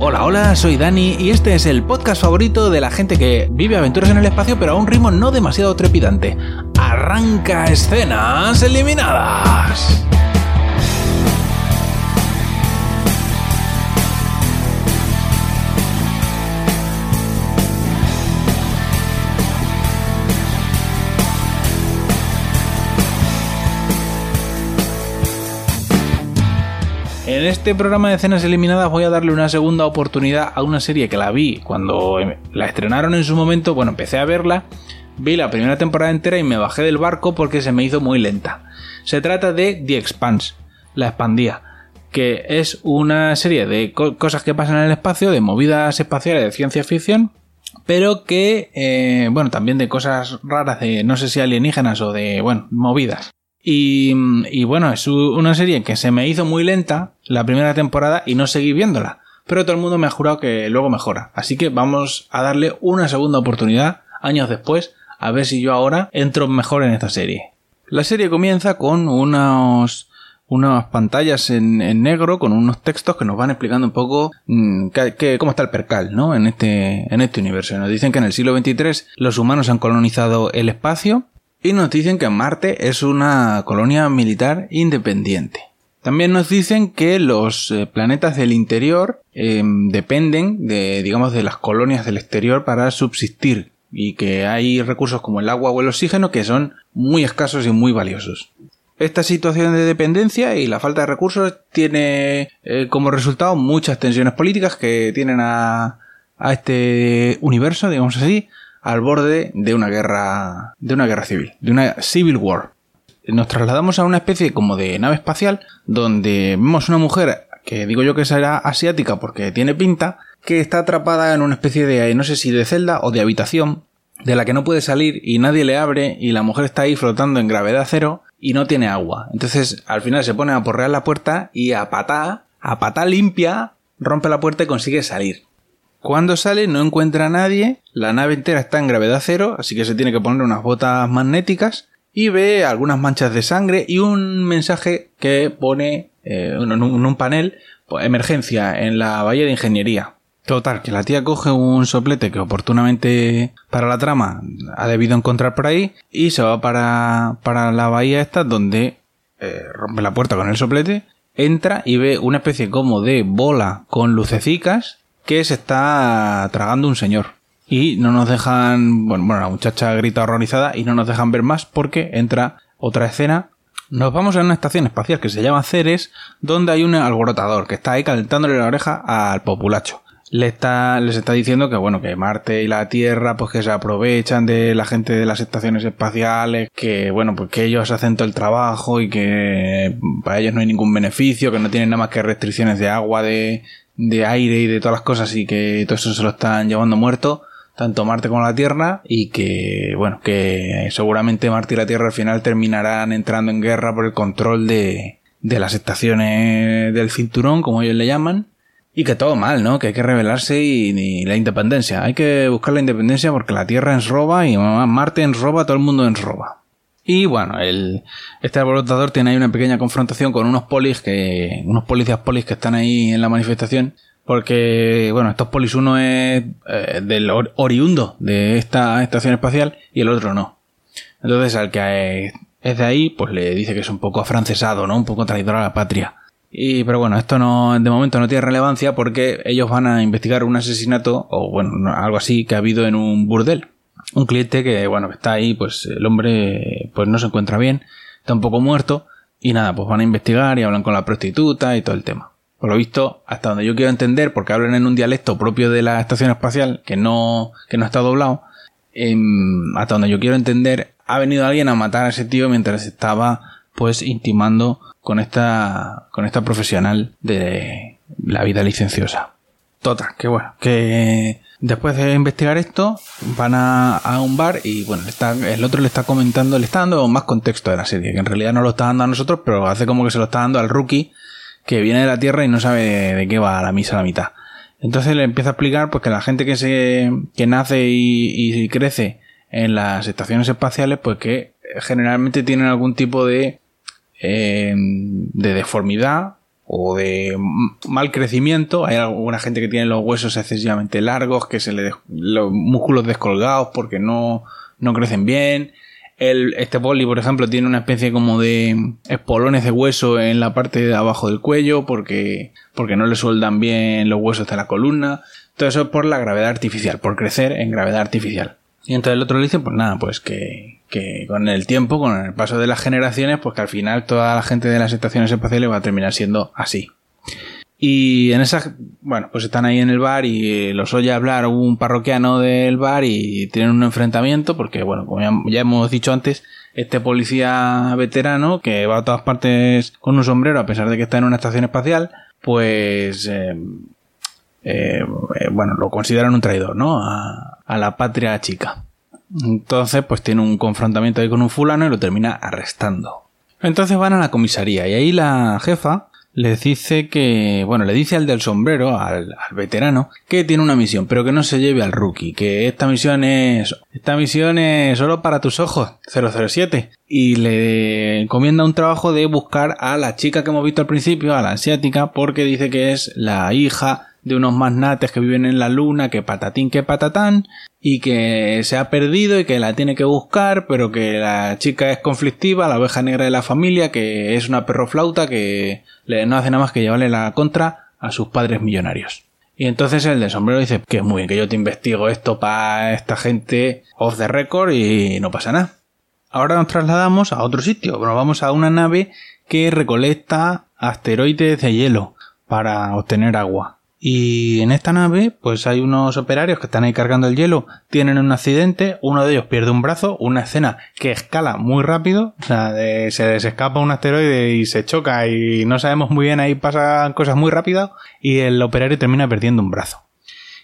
Hola, hola, soy Dani y este es el podcast favorito de la gente que vive aventuras en el espacio pero a un ritmo no demasiado trepidante. Arranca escenas eliminadas. En este programa de escenas eliminadas voy a darle una segunda oportunidad a una serie que la vi cuando em, la estrenaron en su momento. Bueno, empecé a verla, vi la primera temporada entera y me bajé del barco porque se me hizo muy lenta. Se trata de The Expanse, la expandía, que es una serie de cosas que pasan en el espacio, de movidas espaciales de ciencia ficción, pero que, eh, bueno, también de cosas raras, de no sé si alienígenas o de, bueno, movidas. Y, bueno, es una serie que se me hizo muy lenta la primera temporada y no seguí viéndola. Pero todo el mundo me ha jurado que luego mejora. Así que vamos a darle una segunda oportunidad, años después, a ver si yo ahora entro mejor en esta serie. La serie comienza con unos, unas pantallas en, negro con unos textos que nos van explicando un poco mm, cómo está el percal, ¿no? En este, en este universo. Nos dicen que en el siglo XXIII los humanos han colonizado el espacio y nos dicen que Marte es una colonia militar independiente. También nos dicen que los eh, planetas del interior em, dependen de, digamos, de las colonias del exterior para subsistir y que hay recursos como el agua o el oxígeno que son muy escasos y muy valiosos. Esta situación de dependencia y la falta de recursos tiene eh, como resultado muchas tensiones políticas que tienen a, a este universo, digamos así, al borde de una guerra, de una guerra civil, de una civil war. Nos trasladamos a una especie como de nave espacial donde vemos una mujer que digo yo que será asiática porque tiene pinta, que está atrapada en una especie de, no sé si de celda o de habitación, de la que no puede salir y nadie le abre y la mujer está ahí flotando en gravedad cero y no tiene agua. Entonces al final se pone a porrear la puerta y a patá, a patá limpia, rompe la puerta y consigue salir. Cuando sale no encuentra a nadie, la nave entera está en gravedad cero, así que se tiene que poner unas botas magnéticas y ve algunas manchas de sangre y un mensaje que pone eh, en, un, panel pues, emergencia en la bahía de ingeniería. Total, que la tía coge un soplete que oportunamente para la trama ha debido encontrar por ahí y se va para, para la bahía esta donde eh, rompe la puerta con el soplete, entra y ve una especie como de bola con lucecicas que se está tragando un señor. Y no nos dejan, bueno, bueno, la muchacha grita horrorizada y no nos dejan ver más porque entra otra escena. Nos vamos a una estación espacial que se llama Ceres, donde hay un alborotador que está ahí calentándole la oreja al populacho. Le está, les está diciendo que bueno, que Marte y la Tierra, pues que se aprovechan de la gente de las estaciones espaciales, que bueno, pues que ellos hacen todo el trabajo y que para ellos no hay ningún beneficio, que no tienen nada más que restricciones de agua, de, de aire y de todas las cosas y que todo eso se lo están llevando muerto, tanto Marte como la Tierra, y que, bueno, que seguramente Marte y la Tierra al final terminarán entrando en guerra por el control de, de las estaciones del cinturón, como ellos le llaman, y que todo mal, ¿no? Que hay que rebelarse y, la independencia. Hay que buscar la independencia porque la Tierra ens roba y Marte ens roba, todo el mundo ens roba. Y bueno, el, este alborotador tiene ahí una pequeña confrontación con unos polis que, unos policías polis que están ahí en la manifestación. Porque, bueno, estos polis uno es eh, del oriundo de esta estación espacial y el otro no. Entonces al que es de ahí, pues le dice que es un poco afrancesado, ¿no? Un poco traidor a la patria. Y, pero bueno, esto no, de momento no tiene relevancia porque ellos van a investigar un asesinato, o bueno, algo así que ha habido en un burdel un cliente que, bueno, que está ahí, pues el hombre pues no se encuentra bien, está un poco muerto y nada, pues van a investigar y hablan con la prostituta y todo el tema. Por lo visto, hasta donde yo quiero entender, porque hablan en un dialecto propio de la estación espacial que no, que no está doblado, em, hasta donde yo quiero entender, ha venido alguien a matar a ese tío mientras estaba pues intimando con esta, con esta profesional de la vida licenciosa. Total, que bueno, que después de investigar esto, van a, un bar y bueno, el otro le está comentando, le está dando más contexto de la serie, que en realidad no lo está dando a nosotros, pero hace como que se lo está dando al rookie que viene de la Tierra y no sabe de, qué va a la misa a la mitad. Entonces le empieza a explicar pues que la gente que se que nace y, crece en las estaciones espaciales, pues que generalmente tienen algún tipo de eh, de deformidad o de mal crecimiento. Hay alguna gente que tiene los huesos excesivamente largos, que se le los músculos descolgados porque no, no crecen bien. El, este poli, por ejemplo, tiene una especie como de espolones de hueso en la parte de abajo del cuello porque, porque no le sueldan bien los huesos de la columna. Todo eso es por la gravedad artificial, por crecer en gravedad artificial. Y entonces el otro le dice, pues nada, pues que, que con el tiempo, con el paso de las generaciones, pues que al final toda la gente de las estaciones espaciales va a terminar siendo así. Y en esas, bueno, pues están ahí en el bar y los oye hablar un parroquiano del bar y tienen un enfrentamiento porque, bueno, como ya, hemos dicho antes, este policía veterano que va a todas partes con un sombrero a pesar de que está en una estación espacial, pues, eh, eh, eh, bueno, lo consideran un traidor, ¿no? A la patria chica. Entonces, pues tiene un confrontamiento ahí con un fulano y lo termina arrestando. Entonces van a la comisaría y ahí la jefa le dice que, bueno, le dice al del sombrero, al, veterano, que tiene una misión, pero que no se lleve al rookie, que esta misión es, esta misión es solo para tus ojos, 007. Y le encomienda un trabajo de buscar a la chica que hemos visto al principio, a la asiática, porque dice que es la hija de unos magnates que viven en la luna, que patatín que patatán, y que se ha perdido y que la tiene que buscar, pero que la chica es conflictiva, la oveja negra de la familia, que es una perroflauta que no hace nada más que llevarle la contra a sus padres millonarios. Y entonces el de sombrero dice que es muy bien, que yo te investigo esto para esta gente off the record y no pasa nada. Ahora nos trasladamos a otro sitio, nos vamos a una nave que recolecta asteroides de hielo para obtener agua. Y en esta nave, pues hay unos operarios que están ahí cargando el hielo, tienen un accidente, uno de ellos pierde un brazo, una escena que escala muy rápido, o sea, se les escapa un asteroide y se choca y no sabemos muy bien, ahí pasan cosas muy rápidas y el operario termina perdiendo un brazo.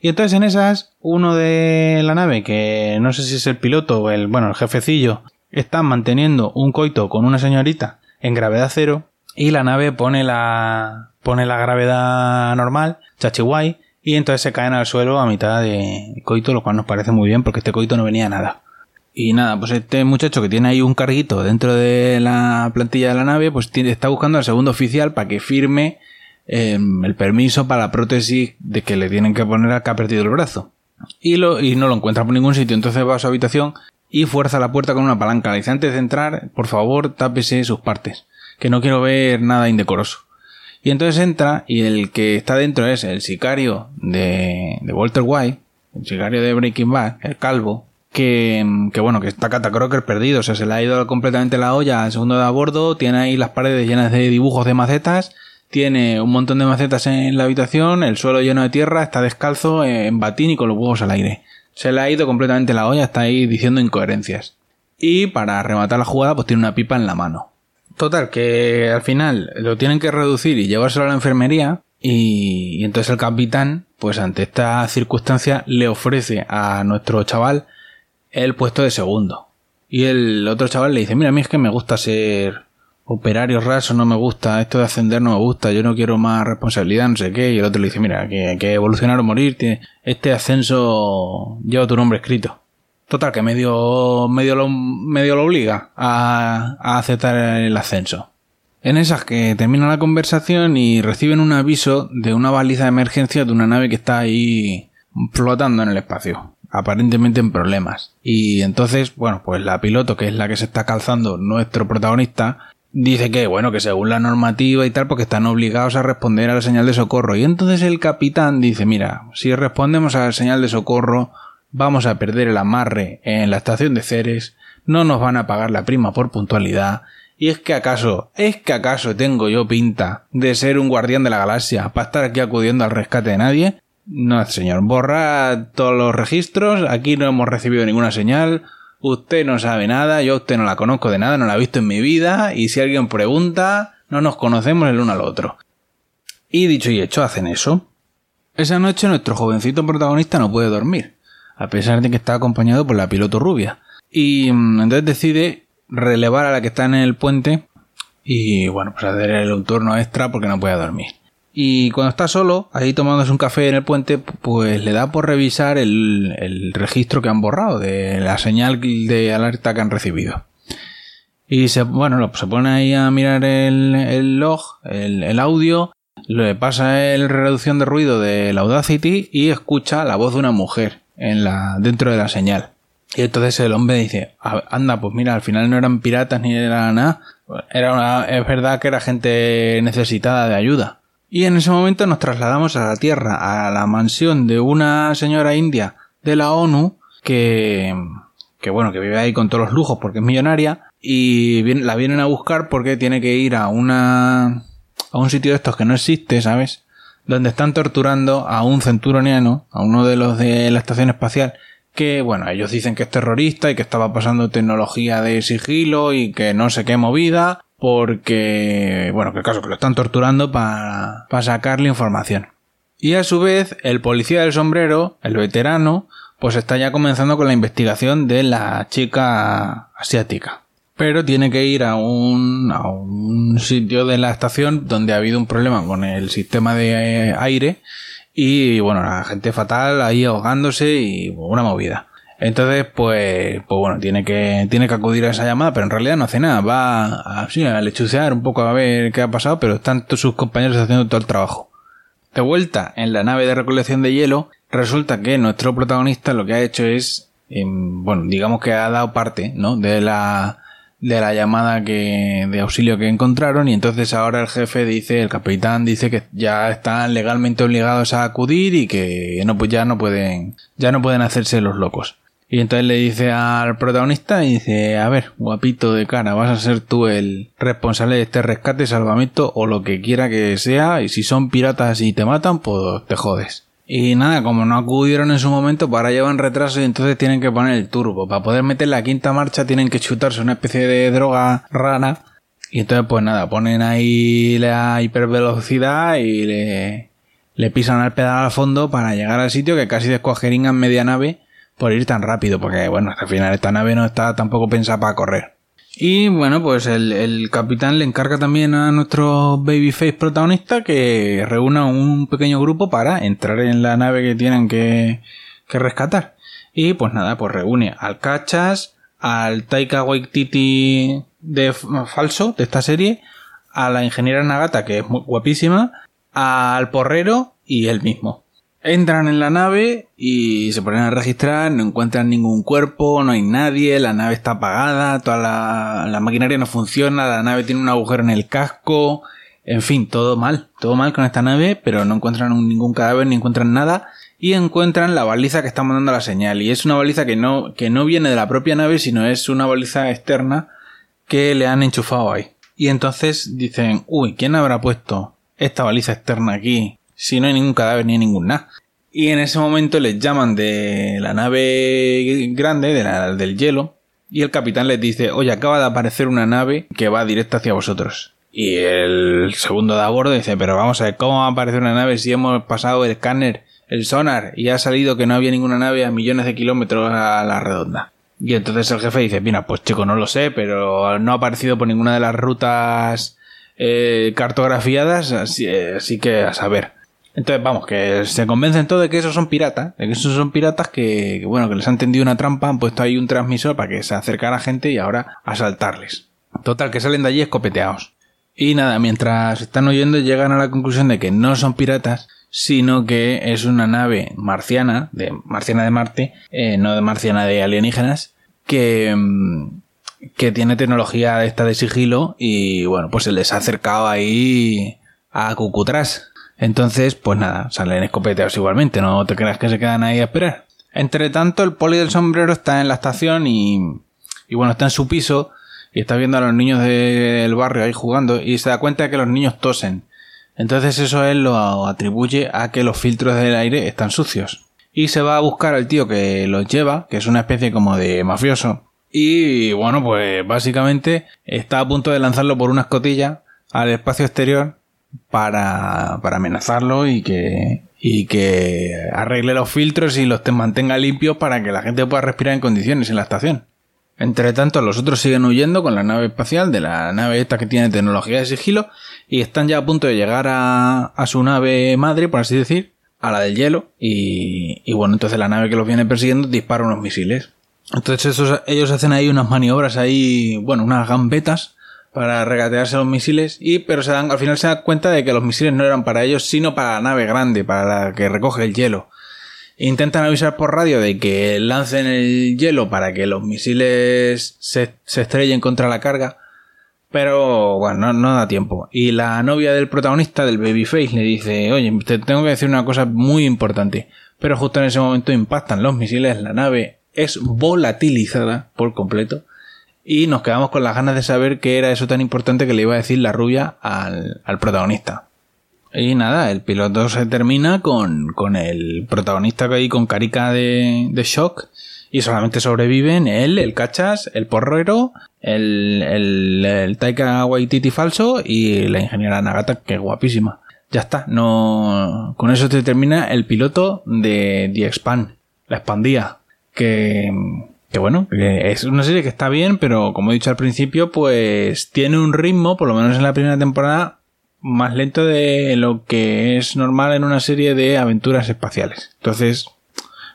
Y entonces en esas, uno de la nave, que no sé si es el piloto o el, bueno, el jefecillo, está manteniendo un coito con una señorita en gravedad cero y la nave pone la, pone la gravedad normal Chachihuay, y entonces se caen al suelo a mitad de coito, lo cual nos parece muy bien porque este coito no venía nada. Y nada, pues este muchacho que tiene ahí un carguito dentro de la plantilla de la nave, pues está buscando al segundo oficial para que firme em, el permiso para la prótesis de que le tienen que poner al que ha perdido el brazo. Y, lo, y no lo encuentra por ningún sitio, entonces va a su habitación y fuerza la puerta con una palanca. Le dice antes de entrar, por favor, tápese sus partes, que no quiero ver nada indecoroso. Y entonces entra y el que está dentro es el sicario de, de Walter White, el sicario de Breaking Bad, el calvo, que, que bueno, que está Catacroker perdido, o sea, se le ha ido completamente la olla al segundo de a bordo, tiene ahí las paredes llenas de dibujos de macetas, tiene un montón de macetas en la habitación, el suelo lleno de tierra, está descalzo, en batín y con los huevos al aire. Se le ha ido completamente la olla, está ahí diciendo incoherencias. Y para rematar la jugada, pues tiene una pipa en la mano. Total, que al final lo tienen que reducir y llevárselo a la enfermería. Y, entonces el capitán, pues ante esta circunstancia, le ofrece a nuestro chaval el puesto de segundo. Y el otro chaval le dice, mira, a mí es que me gusta ser operario raso, no me gusta, esto de ascender no me gusta, yo no quiero más responsabilidad, no sé qué. Y el otro le dice, mira, que hay que evolucionar o morir, este ascenso lleva tu nombre escrito. Total, que medio, medio, lo, medio lo obliga a, aceptar el ascenso. En esas que termina la conversación y reciben un aviso de una baliza de emergencia de una nave que está ahí flotando en el espacio, aparentemente en problemas. Y entonces, bueno, pues la piloto, que es la que se está calzando nuestro protagonista, dice que, bueno, que según la normativa y tal, porque están obligados a responder a la señal de socorro. Y entonces el capitán dice, mira, si respondemos a la señal de socorro, vamos a perder el amarre en la estación de Ceres, no nos van a pagar la prima por puntualidad, y es que acaso, es que acaso tengo yo pinta de ser un guardián de la galaxia para estar aquí acudiendo al rescate de nadie. No, señor, borra todos los registros, aquí no hemos recibido ninguna señal, usted no sabe nada, yo a usted no la conozco de nada, no la he visto en mi vida, y si alguien pregunta, no nos conocemos el uno al otro. Y dicho y hecho, hacen eso. Esa noche nuestro jovencito protagonista no puede dormir a pesar de que está acompañado por la piloto rubia. Y mm, entonces decide relevar a la que está en el puente y bueno, pues hacer un turno extra porque no puede dormir. Y cuando está solo, ahí tomándose un café en el puente, pues le da por revisar el, registro que han borrado de la señal de alerta que han recibido. Y se, bueno, se pone ahí a mirar el, log, el, audio, le pasa el reducción de ruido de la Audacity y escucha la voz de una mujer en la, dentro de la señal. Y entonces el hombre dice, anda, pues mira, al final no eran piratas ni era nada, era una, es verdad que era gente necesitada de ayuda. Y en ese momento nos trasladamos a la Tierra, a la mansión de una señora india de la ONU que, que bueno, que vive ahí con todos los lujos porque es millonaria y la vienen a buscar porque tiene que ir a una, a un sitio de estos que no existe, ¿sabes? Donde están torturando a un centuroniano, a uno de los de la estación espacial, que, bueno, ellos dicen que es terrorista y que estaba pasando tecnología de sigilo y que no sé qué movida, porque, bueno, que caso que lo están torturando para, para sacarle información. Y a su vez, el policía del sombrero, el veterano, pues está ya comenzando con la investigación de la chica asiática. Pero tiene que ir a un, a un sitio de la estación donde ha habido un problema con el sistema de aire y bueno, la gente fatal ahí ahogándose y una movida. Entonces, pues, pues bueno, tiene que, tiene que acudir a esa llamada, pero en realidad no hace nada. Va a, a lechucear un poco a ver qué ha pasado, pero están todos sus compañeros haciendo todo el trabajo. De vuelta en la nave de recolección de hielo, resulta que nuestro protagonista lo que ha hecho es, em, bueno, digamos que ha dado parte, ¿no? De la, de la llamada que, de auxilio que encontraron y entonces ahora el jefe dice, el capitán dice que ya están legalmente obligados a acudir y que no, pues ya no pueden, ya no pueden hacerse los locos. Y entonces le dice al protagonista y dice, a ver, guapito de cara, vas a ser tú el responsable de este rescate, salvamento o lo que quiera que sea, y si son piratas y te matan, pues te jodes. Y nada, como no acudieron en su momento, para pues llevan retraso y entonces tienen que poner el turbo. Para poder meter la quinta marcha tienen que chutarse una especie de droga rana. Y entonces pues nada, ponen ahí la hipervelocidad y le, le pisan al pedal al fondo para llegar al sitio que casi descuajeringan media nave por ir tan rápido, porque bueno, al final esta nave no está tampoco pensada para correr. Y bueno, pues el, capitán le encarga también a nuestro babyface protagonista que reúna un pequeño grupo para entrar en la nave que tienen que, que rescatar. Y pues nada, pues reúne al Cachas, al Taika Waititi de falso de esta serie, a la ingeniera Nagata que es muy guapísima, al porrero y él mismo. Entran en la nave y se ponen a registrar, no encuentran ningún cuerpo, no hay nadie, la nave está apagada, toda la, maquinaria no funciona, la nave tiene un agujero en el casco, en fin, todo mal, todo mal con esta nave, pero no encuentran ningún cadáver ni encuentran nada y encuentran la baliza que está mandando la señal y es una baliza que no, que no viene de la propia nave, sino es una baliza externa que le han enchufado ahí. Y entonces dicen, uy, ¿quién habrá puesto esta baliza externa aquí? Si no hay ningún cadáver ni ningún nada. Y en ese momento les llaman de la nave grande, de la, del hielo, y el capitán les dice, oye, acaba de aparecer una nave que va directa hacia vosotros. Y el segundo de a bordo dice, pero vamos a ver, ¿cómo va a aparecer una nave si hemos pasado el escáner, el sonar, y ha salido que no había ninguna nave a millones de kilómetros a la redonda? Y entonces el jefe dice, mira, pues chico, no lo sé, pero no ha aparecido por ninguna de las rutas eh, cartografiadas, así, así que a saber. Entonces, vamos, que se convencen todos de que esos son piratas, de que esos son piratas que, bueno, que les han tendido una trampa, han puesto ahí un transmisor para que se acercara gente y ahora asaltarles. Total, que salen de allí escopeteados. Y nada, mientras están oyendo llegan a la conclusión de que no son piratas, sino que es una nave marciana, de marciana de Marte, eh, no de marciana de alienígenas, que, mm, que tiene tecnología esta de sigilo y bueno, pues se les ha acercado ahí a Cucutras, entonces, pues nada, salen escopeteados igualmente, no te creas que se quedan ahí a esperar. Entre tanto, el poli del sombrero está en la estación y, y bueno, está en su piso y está viendo a los niños del barrio ahí jugando y se da cuenta de que los niños tosen. Entonces eso él lo atribuye a que los filtros del aire están sucios. Y se va a buscar al tío que los lleva, que es una especie como de mafioso. Y bueno, pues básicamente está a punto de lanzarlo por una escotilla al espacio exterior para, para amenazarlo y que, y que arregle los filtros y los te mantenga limpios para que la gente pueda respirar en condiciones en la estación. Entre tanto, los otros siguen huyendo con la nave espacial de la nave esta que tiene tecnología de sigilo y están ya a punto de llegar a, su nave madre, por así decir, a la del hielo y, y bueno, entonces la nave que los viene persiguiendo dispara unos misiles. Entonces ellos hacen ahí unas maniobras ahí, bueno, unas gambetas para regatearse los misiles y pero se dan, al final se dan cuenta de que los misiles no eran para ellos sino para la nave grande, para la que recoge el hielo. Intentan avisar por radio de que lancen el hielo para que los misiles se, estrellen contra la carga, pero bueno, no, da tiempo. Y la novia del protagonista, del Babyface, le dice, oye, te tengo que decir una cosa muy importante. Pero justo en ese momento impactan los misiles, la nave es volatilizada por completo y nos quedamos con las ganas de saber qué era eso tan importante que le iba a decir la rubia al, protagonista. Y nada, el piloto se termina con, con el protagonista que con carica de, de shock y solamente sobreviven él, el cachas, el porrero, el, el, el Taika Waititi falso y la ingeniera Nagata, que es guapísima. Ya está, no, con eso se termina el piloto de The Expand, la expandía, que, que bueno, es una serie que está bien, pero como he dicho al principio, pues tiene un ritmo, por lo menos en la primera temporada, más lento de lo que es normal en una serie de aventuras espaciales. Entonces,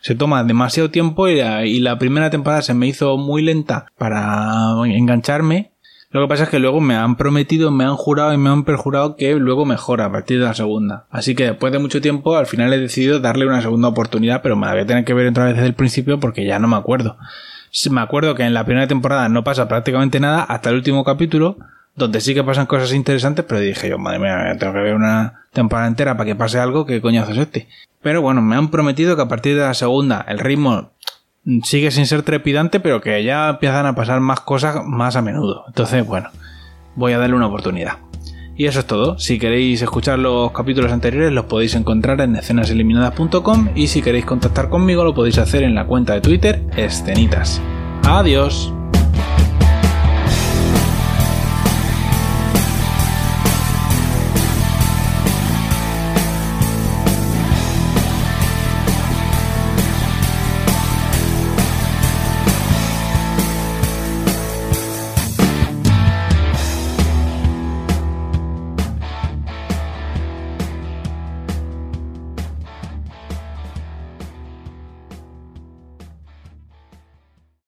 se toma demasiado tiempo y la, y la primera temporada se me hizo muy lenta para engancharme. Lo que pasa es que luego me han prometido, me han jurado y me han perjurado que luego mejora a partir de la segunda. Así que después de mucho tiempo, al final he decidido darle una segunda oportunidad, pero me la voy a tener que ver otra vez desde el principio porque ya no me acuerdo me acuerdo que en la primera temporada no pasa prácticamente nada hasta el último capítulo, donde sí que pasan cosas interesantes, pero dije yo, madre mía, tengo que ver una temporada entera para que pase algo, ¿qué coñazo es este? Pero bueno, me han prometido que a partir de la segunda el ritmo sigue sin ser trepidante, pero que ya empiezan a pasar más cosas más a menudo. Entonces, bueno, voy a darle una oportunidad. Y eso es todo. Si queréis escuchar los capítulos anteriores los podéis encontrar en escenaseliminadas.com y si queréis contactar conmigo lo podéis hacer en la cuenta de Twitter Escenitas. Adiós.